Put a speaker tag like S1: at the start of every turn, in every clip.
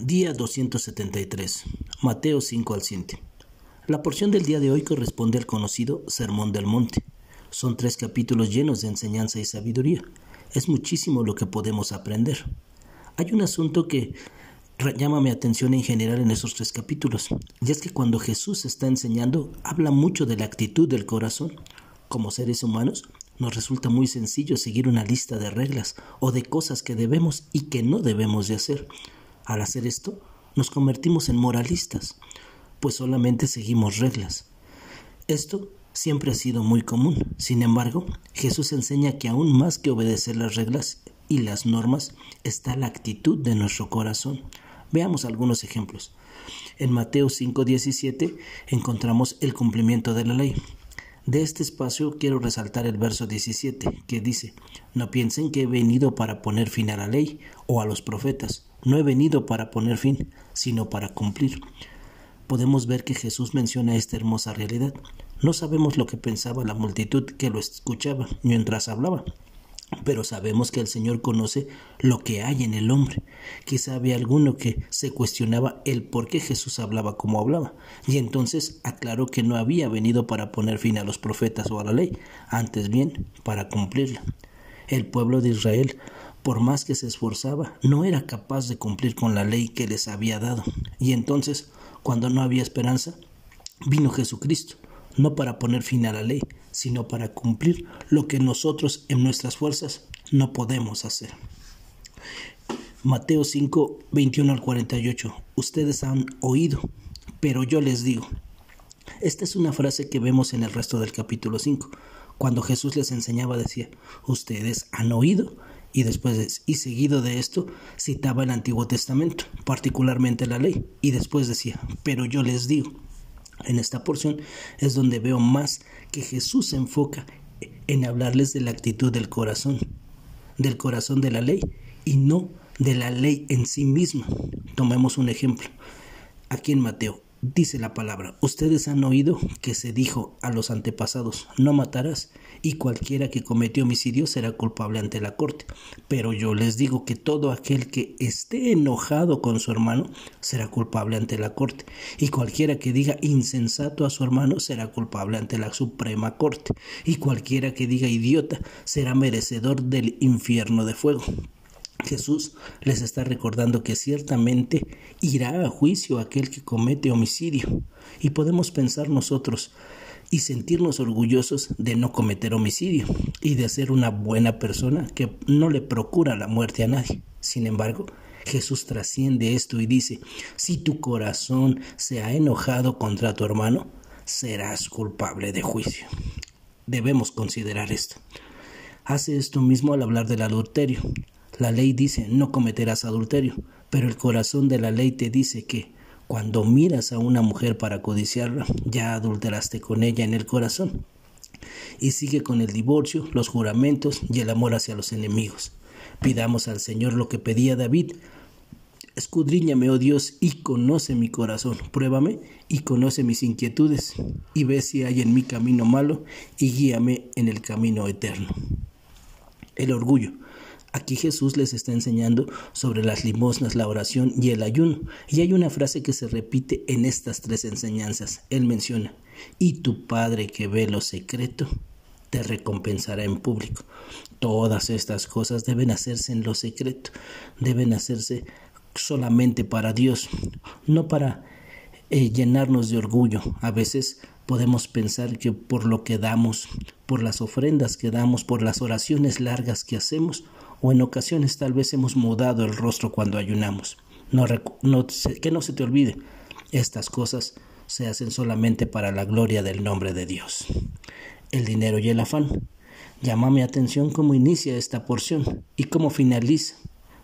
S1: Día 273. Mateo 5 al 7. La porción del día de hoy corresponde al conocido Sermón del Monte. Son tres capítulos llenos de enseñanza y sabiduría. Es muchísimo lo que podemos aprender. Hay un asunto que llama mi atención en general en esos tres capítulos, y es que cuando Jesús está enseñando, habla mucho de la actitud del corazón. Como seres humanos, nos resulta muy sencillo seguir una lista de reglas o de cosas que debemos y que no debemos de hacer. Al hacer esto, nos convertimos en moralistas, pues solamente seguimos reglas. Esto siempre ha sido muy común. Sin embargo, Jesús enseña que aún más que obedecer las reglas y las normas está la actitud de nuestro corazón. Veamos algunos ejemplos. En Mateo 5:17 encontramos el cumplimiento de la ley. De este espacio quiero resaltar el verso 17, que dice, No piensen que he venido para poner fin a la ley o a los profetas, no he venido para poner fin, sino para cumplir. Podemos ver que Jesús menciona esta hermosa realidad. No sabemos lo que pensaba la multitud que lo escuchaba mientras hablaba, pero sabemos que el Señor conoce lo que hay en el hombre. Quizá había alguno que se cuestionaba el por qué Jesús hablaba como hablaba, y entonces aclaró que no había venido para poner fin a los profetas o a la ley, antes bien para cumplirla. El pueblo de Israel, por más que se esforzaba, no era capaz de cumplir con la ley que les había dado, y entonces, cuando no había esperanza, vino Jesucristo no para poner fin a la ley, sino para cumplir lo que nosotros en nuestras fuerzas no podemos hacer. Mateo 5, 21 al 48. Ustedes han oído, pero yo les digo. Esta es una frase que vemos en el resto del capítulo 5. Cuando Jesús les enseñaba decía, ustedes han oído, y después y seguido de esto citaba el Antiguo Testamento, particularmente la ley, y después decía, pero yo les digo. En esta porción es donde veo más que Jesús se enfoca en hablarles de la actitud del corazón, del corazón de la ley y no de la ley en sí misma. Tomemos un ejemplo. Aquí en Mateo dice la palabra, ustedes han oído que se dijo a los antepasados, no matarás, y cualquiera que cometió homicidio será culpable ante la corte. Pero yo les digo que todo aquel que esté enojado con su hermano será culpable ante la corte, y cualquiera que diga insensato a su hermano será culpable ante la Suprema Corte, y cualquiera que diga idiota será merecedor del infierno de fuego. Jesús les está recordando que ciertamente irá a juicio aquel que comete homicidio. Y podemos pensar nosotros y sentirnos orgullosos de no cometer homicidio y de ser una buena persona que no le procura la muerte a nadie. Sin embargo, Jesús trasciende esto y dice, si tu corazón se ha enojado contra tu hermano, serás culpable de juicio. Debemos considerar esto. Hace esto mismo al hablar del adulterio. La ley dice no cometerás adulterio, pero el corazón de la ley te dice que cuando miras a una mujer para codiciarla, ya adulteraste con ella en el corazón. Y sigue con el divorcio, los juramentos y el amor hacia los enemigos. Pidamos al Señor lo que pedía David. Escudriñame, oh Dios, y conoce mi corazón. Pruébame y conoce mis inquietudes, y ve si hay en mi camino malo, y guíame en el camino eterno. El orgullo. Aquí Jesús les está enseñando sobre las limosnas, la oración y el ayuno. Y hay una frase que se repite en estas tres enseñanzas. Él menciona, y tu Padre que ve lo secreto, te recompensará en público. Todas estas cosas deben hacerse en lo secreto, deben hacerse solamente para Dios, no para eh, llenarnos de orgullo. A veces podemos pensar que por lo que damos, por las ofrendas que damos, por las oraciones largas que hacemos, o en ocasiones tal vez hemos mudado el rostro cuando ayunamos. No, que no se te olvide, estas cosas se hacen solamente para la gloria del nombre de Dios. El dinero y el afán. Llama mi atención cómo inicia esta porción y cómo finaliza.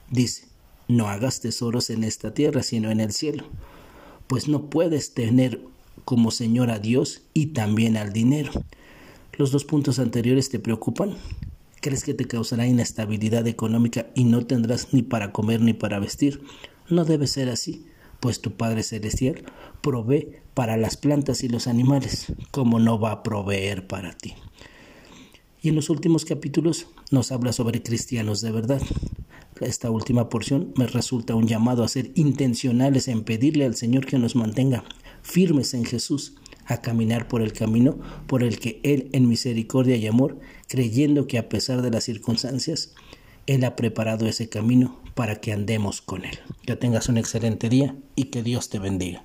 S1: Dice, no hagas tesoros en esta tierra, sino en el cielo, pues no puedes tener como Señor a Dios y también al dinero. ¿Los dos puntos anteriores te preocupan? ¿Crees que te causará inestabilidad económica y no tendrás ni para comer ni para vestir? No debe ser así, pues tu Padre Celestial provee para las plantas y los animales, como no va a proveer para ti. Y en los últimos capítulos nos habla sobre cristianos de verdad. esta última porción me resulta un llamado a ser intencionales en pedirle al Señor que nos mantenga firmes en Jesús, a caminar por el camino por el que Él en misericordia y amor, creyendo que a pesar de las circunstancias, Él ha preparado ese camino para que andemos con Él. Que tengas un excelente día y que Dios te bendiga.